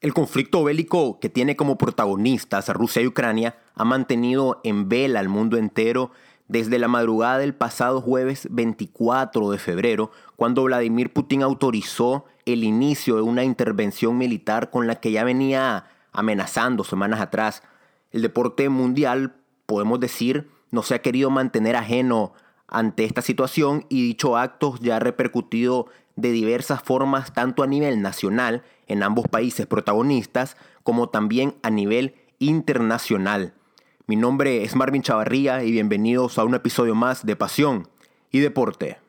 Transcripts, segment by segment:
El conflicto bélico que tiene como protagonistas a Rusia y Ucrania ha mantenido en vela al mundo entero desde la madrugada del pasado jueves 24 de febrero, cuando Vladimir Putin autorizó el inicio de una intervención militar con la que ya venía amenazando semanas atrás. El deporte mundial, podemos decir, no se ha querido mantener ajeno ante esta situación y dicho acto ya ha repercutido de diversas formas tanto a nivel nacional en ambos países protagonistas como también a nivel internacional. Mi nombre es Marvin Chavarría y bienvenidos a un episodio más de Pasión y Deporte.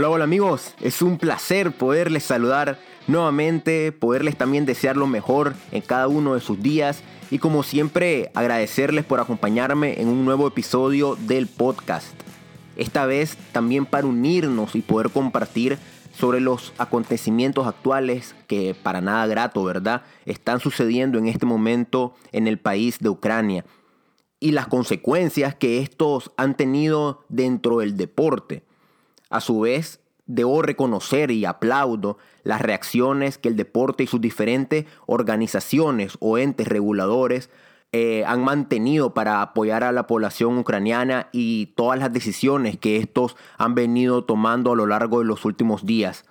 Hola, hola amigos, es un placer poderles saludar nuevamente, poderles también desear lo mejor en cada uno de sus días y como siempre agradecerles por acompañarme en un nuevo episodio del podcast. Esta vez también para unirnos y poder compartir sobre los acontecimientos actuales que para nada grato, ¿verdad? Están sucediendo en este momento en el país de Ucrania y las consecuencias que estos han tenido dentro del deporte. A su vez, debo reconocer y aplaudo las reacciones que el deporte y sus diferentes organizaciones o entes reguladores eh, han mantenido para apoyar a la población ucraniana y todas las decisiones que estos han venido tomando a lo largo de los últimos días.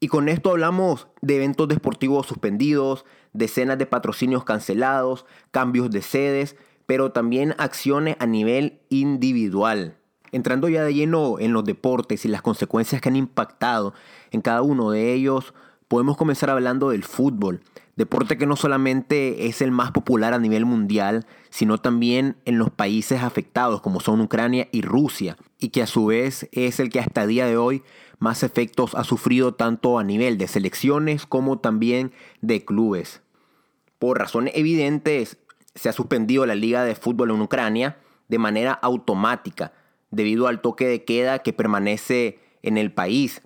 Y con esto hablamos de eventos deportivos suspendidos, decenas de patrocinios cancelados, cambios de sedes, pero también acciones a nivel individual. Entrando ya de lleno en los deportes y las consecuencias que han impactado en cada uno de ellos, podemos comenzar hablando del fútbol, deporte que no solamente es el más popular a nivel mundial, sino también en los países afectados como son Ucrania y Rusia, y que a su vez es el que hasta el día de hoy más efectos ha sufrido tanto a nivel de selecciones como también de clubes. Por razones evidentes, se ha suspendido la liga de fútbol en Ucrania de manera automática, debido al toque de queda que permanece en el país.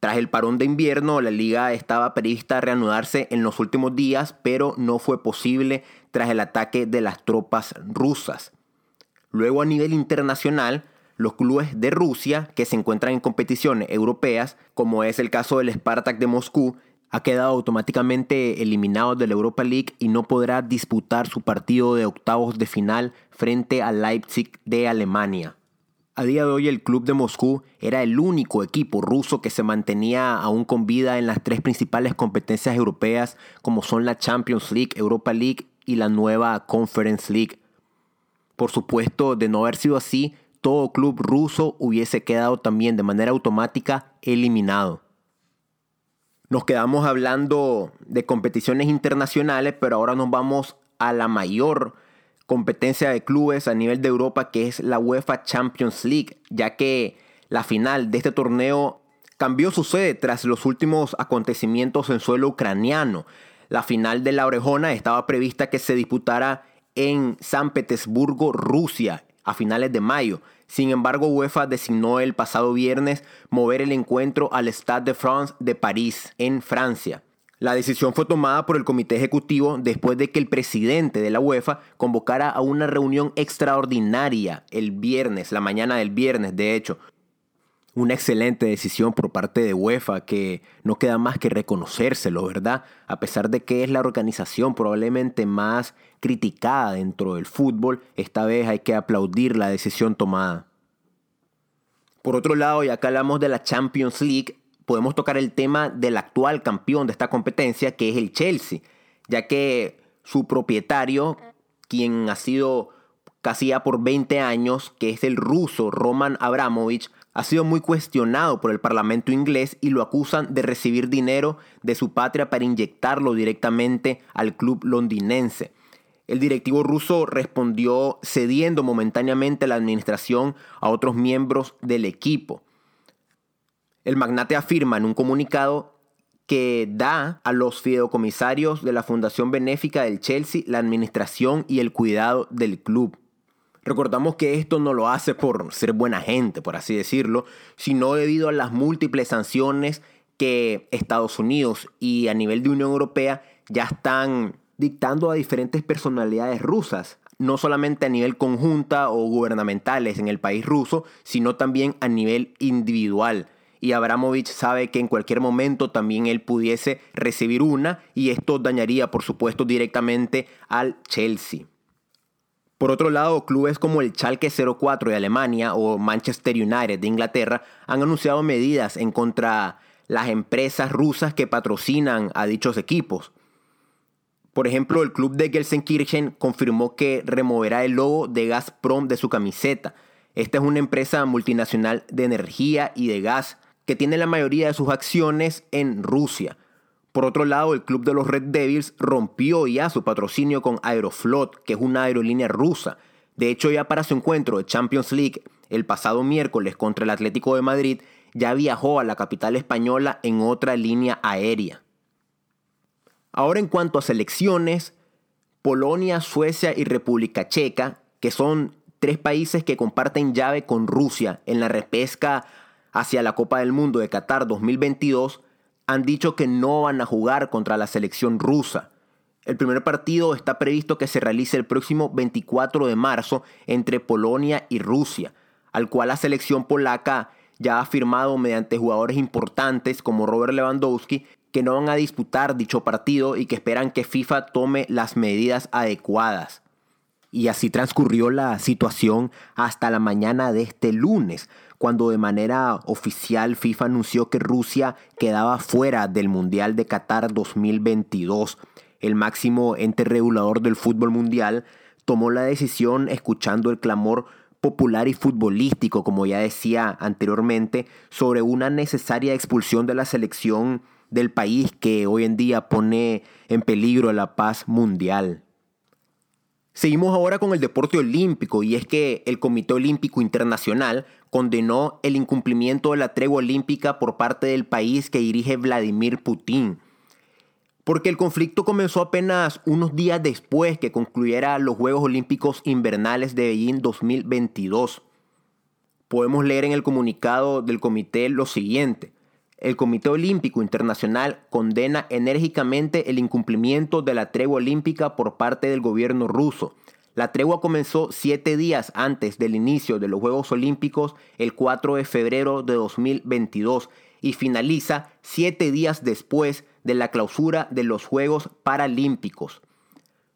Tras el parón de invierno, la liga estaba prevista a reanudarse en los últimos días, pero no fue posible tras el ataque de las tropas rusas. Luego a nivel internacional, los clubes de Rusia que se encuentran en competiciones europeas, como es el caso del Spartak de Moscú, ha quedado automáticamente eliminado de la Europa League y no podrá disputar su partido de octavos de final frente al Leipzig de Alemania. A día de hoy el club de Moscú era el único equipo ruso que se mantenía aún con vida en las tres principales competencias europeas como son la Champions League, Europa League y la nueva Conference League. Por supuesto, de no haber sido así, todo club ruso hubiese quedado también de manera automática eliminado. Nos quedamos hablando de competiciones internacionales, pero ahora nos vamos a la mayor competencia de clubes a nivel de Europa que es la UEFA Champions League, ya que la final de este torneo cambió su sede tras los últimos acontecimientos en suelo ucraniano. La final de la Orejona estaba prevista que se disputara en San Petersburgo, Rusia, a finales de mayo. Sin embargo, UEFA designó el pasado viernes mover el encuentro al Stade de France de París, en Francia. La decisión fue tomada por el comité ejecutivo después de que el presidente de la UEFA convocara a una reunión extraordinaria el viernes, la mañana del viernes, de hecho. Una excelente decisión por parte de UEFA que no queda más que reconocérselo, ¿verdad? A pesar de que es la organización probablemente más criticada dentro del fútbol, esta vez hay que aplaudir la decisión tomada. Por otro lado, ya que hablamos de la Champions League, podemos tocar el tema del actual campeón de esta competencia, que es el Chelsea, ya que su propietario, quien ha sido casi ya por 20 años, que es el ruso Roman Abramovich, ha sido muy cuestionado por el Parlamento inglés y lo acusan de recibir dinero de su patria para inyectarlo directamente al club londinense. El directivo ruso respondió cediendo momentáneamente la administración a otros miembros del equipo. El magnate afirma en un comunicado que da a los fideicomisarios de la Fundación Benéfica del Chelsea la administración y el cuidado del club. Recordamos que esto no lo hace por ser buena gente, por así decirlo, sino debido a las múltiples sanciones que Estados Unidos y a nivel de Unión Europea ya están dictando a diferentes personalidades rusas, no solamente a nivel conjunta o gubernamentales en el país ruso, sino también a nivel individual. Y Abramovich sabe que en cualquier momento también él pudiese recibir una y esto dañaría por supuesto directamente al Chelsea. Por otro lado, clubes como el Schalke 04 de Alemania o Manchester United de Inglaterra han anunciado medidas en contra las empresas rusas que patrocinan a dichos equipos. Por ejemplo, el club de Gelsenkirchen confirmó que removerá el logo de Gazprom de su camiseta. Esta es una empresa multinacional de energía y de gas que tiene la mayoría de sus acciones en Rusia. Por otro lado, el club de los Red Devils rompió ya su patrocinio con Aeroflot, que es una aerolínea rusa. De hecho, ya para su encuentro de Champions League el pasado miércoles contra el Atlético de Madrid, ya viajó a la capital española en otra línea aérea. Ahora en cuanto a selecciones, Polonia, Suecia y República Checa, que son tres países que comparten llave con Rusia en la repesca hacia la Copa del Mundo de Qatar 2022, han dicho que no van a jugar contra la selección rusa. El primer partido está previsto que se realice el próximo 24 de marzo entre Polonia y Rusia, al cual la selección polaca ya ha firmado mediante jugadores importantes como Robert Lewandowski que no van a disputar dicho partido y que esperan que FIFA tome las medidas adecuadas. Y así transcurrió la situación hasta la mañana de este lunes, cuando de manera oficial FIFA anunció que Rusia quedaba fuera del Mundial de Qatar 2022. El máximo ente regulador del fútbol mundial tomó la decisión escuchando el clamor popular y futbolístico, como ya decía anteriormente, sobre una necesaria expulsión de la selección del país que hoy en día pone en peligro la paz mundial. Seguimos ahora con el deporte olímpico y es que el Comité Olímpico Internacional condenó el incumplimiento de la tregua olímpica por parte del país que dirige Vladimir Putin. Porque el conflicto comenzó apenas unos días después que concluyera los Juegos Olímpicos Invernales de Beijing 2022. Podemos leer en el comunicado del comité lo siguiente. El Comité Olímpico Internacional condena enérgicamente el incumplimiento de la tregua olímpica por parte del gobierno ruso. La tregua comenzó siete días antes del inicio de los Juegos Olímpicos el 4 de febrero de 2022 y finaliza siete días después de la clausura de los Juegos Paralímpicos.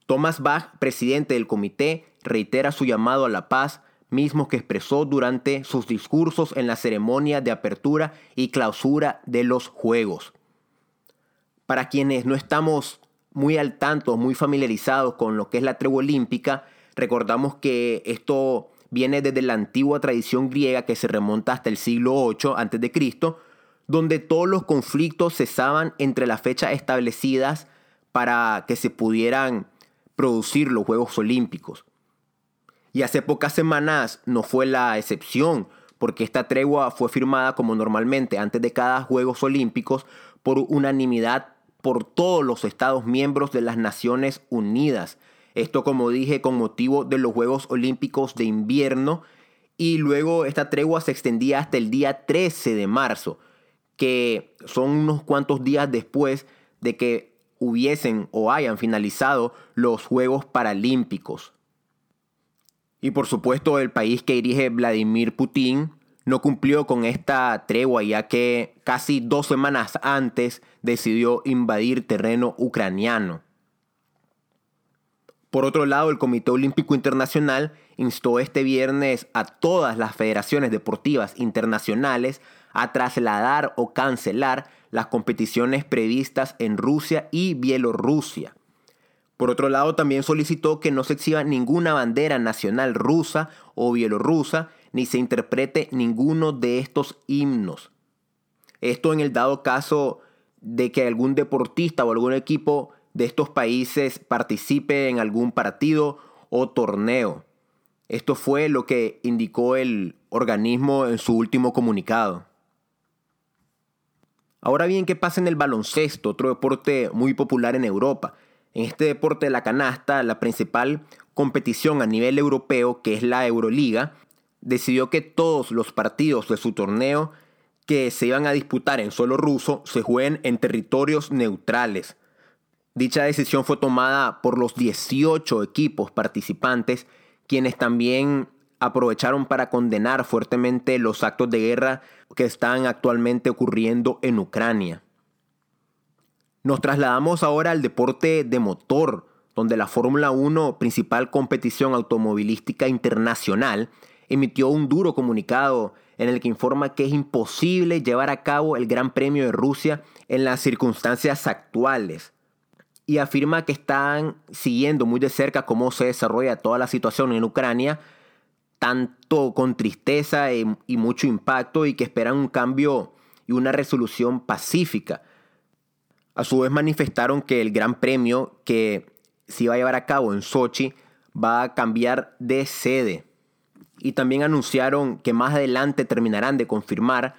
Thomas Bach, presidente del comité, reitera su llamado a la paz, mismo que expresó durante sus discursos en la ceremonia de apertura y clausura de los Juegos. Para quienes no estamos muy al tanto, muy familiarizados con lo que es la tregua olímpica, recordamos que esto viene desde la antigua tradición griega que se remonta hasta el siglo VIII a.C., donde todos los conflictos cesaban entre las fechas establecidas para que se pudieran producir los Juegos Olímpicos. Y hace pocas semanas no fue la excepción, porque esta tregua fue firmada como normalmente antes de cada Juegos Olímpicos por unanimidad por todos los Estados miembros de las Naciones Unidas. Esto, como dije, con motivo de los Juegos Olímpicos de invierno. Y luego esta tregua se extendía hasta el día 13 de marzo, que son unos cuantos días después de que hubiesen o hayan finalizado los Juegos Paralímpicos. Y por supuesto el país que dirige Vladimir Putin no cumplió con esta tregua ya que casi dos semanas antes decidió invadir terreno ucraniano. Por otro lado, el Comité Olímpico Internacional instó este viernes a todas las federaciones deportivas internacionales a trasladar o cancelar las competiciones previstas en Rusia y Bielorrusia. Por otro lado, también solicitó que no se exhiba ninguna bandera nacional rusa o bielorrusa, ni se interprete ninguno de estos himnos. Esto en el dado caso de que algún deportista o algún equipo de estos países participe en algún partido o torneo. Esto fue lo que indicó el organismo en su último comunicado. Ahora bien, ¿qué pasa en el baloncesto, otro deporte muy popular en Europa? En este deporte de la canasta, la principal competición a nivel europeo, que es la Euroliga, decidió que todos los partidos de su torneo que se iban a disputar en suelo ruso se jueguen en territorios neutrales. Dicha decisión fue tomada por los 18 equipos participantes, quienes también aprovecharon para condenar fuertemente los actos de guerra que están actualmente ocurriendo en Ucrania. Nos trasladamos ahora al deporte de motor, donde la Fórmula 1, principal competición automovilística internacional, emitió un duro comunicado en el que informa que es imposible llevar a cabo el Gran Premio de Rusia en las circunstancias actuales. Y afirma que están siguiendo muy de cerca cómo se desarrolla toda la situación en Ucrania, tanto con tristeza y, mucho impacto, y que esperan un cambio y una resolución pacífica. A su vez manifestaron que el Gran Premio que se iba a llevar a cabo en Sochi va a cambiar de sede y también anunciaron que más adelante terminarán de confirmar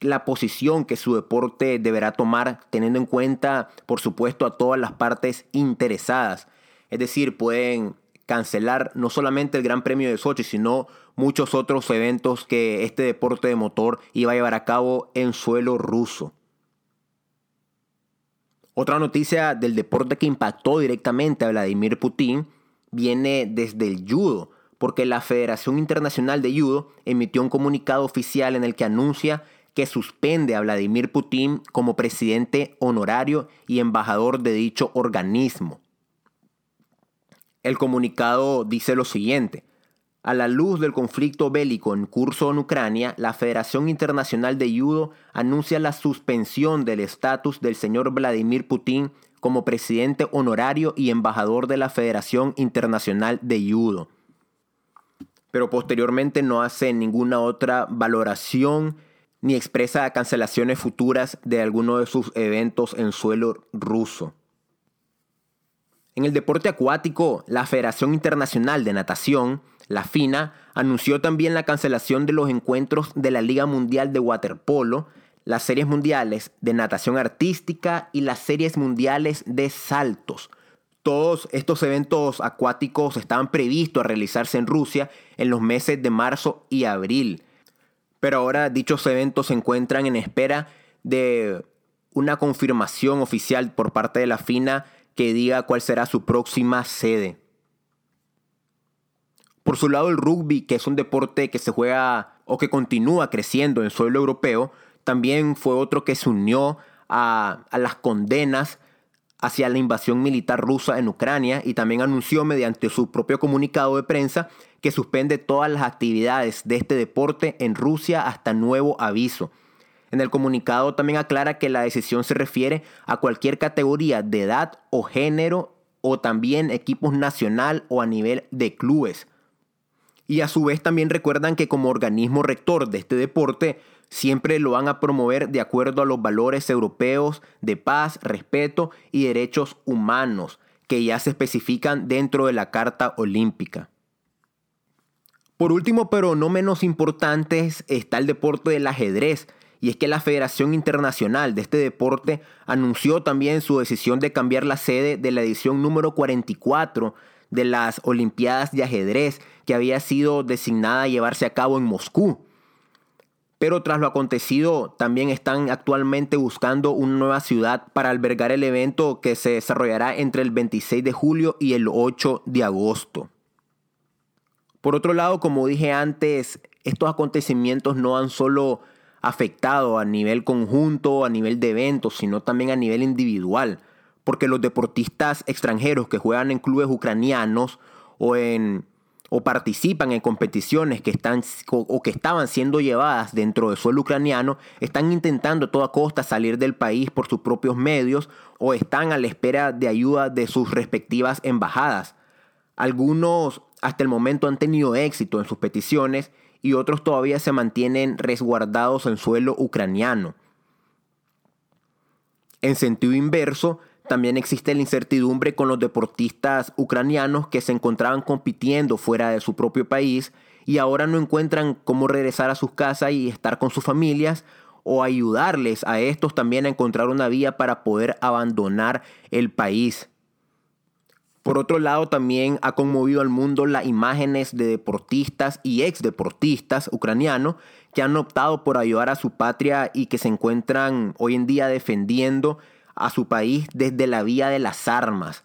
la posición que su deporte deberá tomar teniendo en cuenta, por supuesto, a todas las partes interesadas. Es decir, pueden cancelar no solamente el Gran Premio de Sochi, sino muchos otros eventos que este deporte de motor iba a llevar a cabo en suelo ruso. Otra noticia del deporte que impactó directamente a Vladimir Putin viene desde el judo porque la Federación Internacional de Judo emitió un comunicado oficial en el que anuncia que suspende a Vladimir Putin como presidente honorario y embajador de dicho organismo. El comunicado dice lo siguiente. A la luz del conflicto bélico en curso en Ucrania, la Federación Internacional de Judo anuncia la suspensión del estatus del señor Vladimir Putin como presidente honorario y embajador de la Federación Internacional de Judo pero posteriormente no hace ninguna otra valoración ni expresa cancelaciones futuras de alguno de sus eventos en suelo ruso. En el deporte acuático, la Federación Internacional de Natación, la FINA, anunció también la cancelación de los encuentros de la Liga Mundial de Waterpolo, las series mundiales de natación artística y las series mundiales de saltos, todos estos eventos acuáticos estaban previstos a realizarse en Rusia en los meses de marzo y abril. Pero ahora dichos eventos se encuentran en espera de una confirmación oficial por parte de la FINA que diga cuál será su próxima sede. Por su lado, el rugby, que es un deporte que se juega o que continúa creciendo en suelo europeo, también fue otro que se unió a, a las condenas hacia la invasión militar rusa en Ucrania y también anunció mediante su propio comunicado de prensa que suspende todas las actividades de este deporte en Rusia hasta nuevo aviso. En el comunicado también aclara que la decisión se refiere a cualquier categoría de edad o género o también equipos nacional o a nivel de clubes. Y a su vez también recuerdan que como organismo rector de este deporte siempre lo van a promover de acuerdo a los valores europeos de paz, respeto y derechos humanos que ya se especifican dentro de la Carta Olímpica. Por último, pero no menos importante, está el deporte del ajedrez, y es que la Federación Internacional de este deporte anunció también su decisión de cambiar la sede de la edición número 44 de las Olimpiadas de ajedrez que había sido designada a llevarse a cabo en Moscú. Pero tras lo acontecido, también están actualmente buscando una nueva ciudad para albergar el evento que se desarrollará entre el 26 de julio y el 8 de agosto. Por otro lado, como dije antes, estos acontecimientos no han solo afectado a nivel conjunto, a nivel de eventos, sino también a nivel individual, porque los deportistas extranjeros que juegan en clubes ucranianos o en o participan en competiciones que están o que estaban siendo llevadas dentro del suelo ucraniano, están intentando a toda costa salir del país por sus propios medios o están a la espera de ayuda de sus respectivas embajadas. Algunos hasta el momento han tenido éxito en sus peticiones y otros todavía se mantienen resguardados en suelo ucraniano. En sentido inverso, también existe la incertidumbre con los deportistas ucranianos que se encontraban compitiendo fuera de su propio país y ahora no encuentran cómo regresar a sus casas y estar con sus familias o ayudarles a estos también a encontrar una vía para poder abandonar el país. Por otro lado, también ha conmovido al mundo las imágenes de deportistas y ex deportistas ucranianos que han optado por ayudar a su patria y que se encuentran hoy en día defendiendo a su país desde la vía de las armas.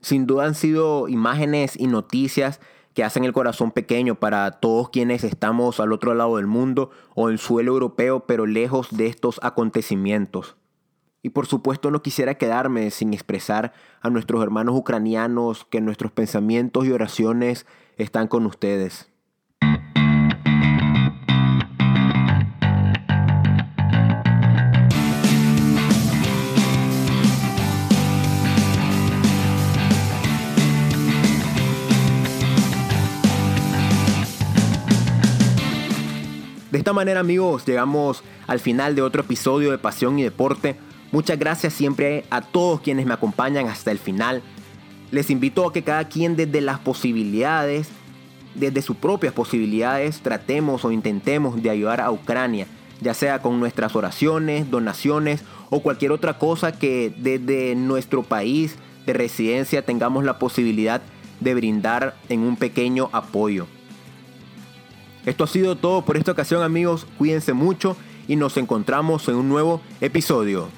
Sin duda han sido imágenes y noticias que hacen el corazón pequeño para todos quienes estamos al otro lado del mundo o en suelo europeo, pero lejos de estos acontecimientos. Y por supuesto no quisiera quedarme sin expresar a nuestros hermanos ucranianos que nuestros pensamientos y oraciones están con ustedes. Esta manera amigos llegamos al final de otro episodio de Pasión y Deporte. Muchas gracias siempre a todos quienes me acompañan hasta el final. Les invito a que cada quien desde las posibilidades, desde sus propias posibilidades, tratemos o intentemos de ayudar a Ucrania, ya sea con nuestras oraciones, donaciones o cualquier otra cosa que desde nuestro país de residencia tengamos la posibilidad de brindar en un pequeño apoyo. Esto ha sido todo por esta ocasión amigos, cuídense mucho y nos encontramos en un nuevo episodio.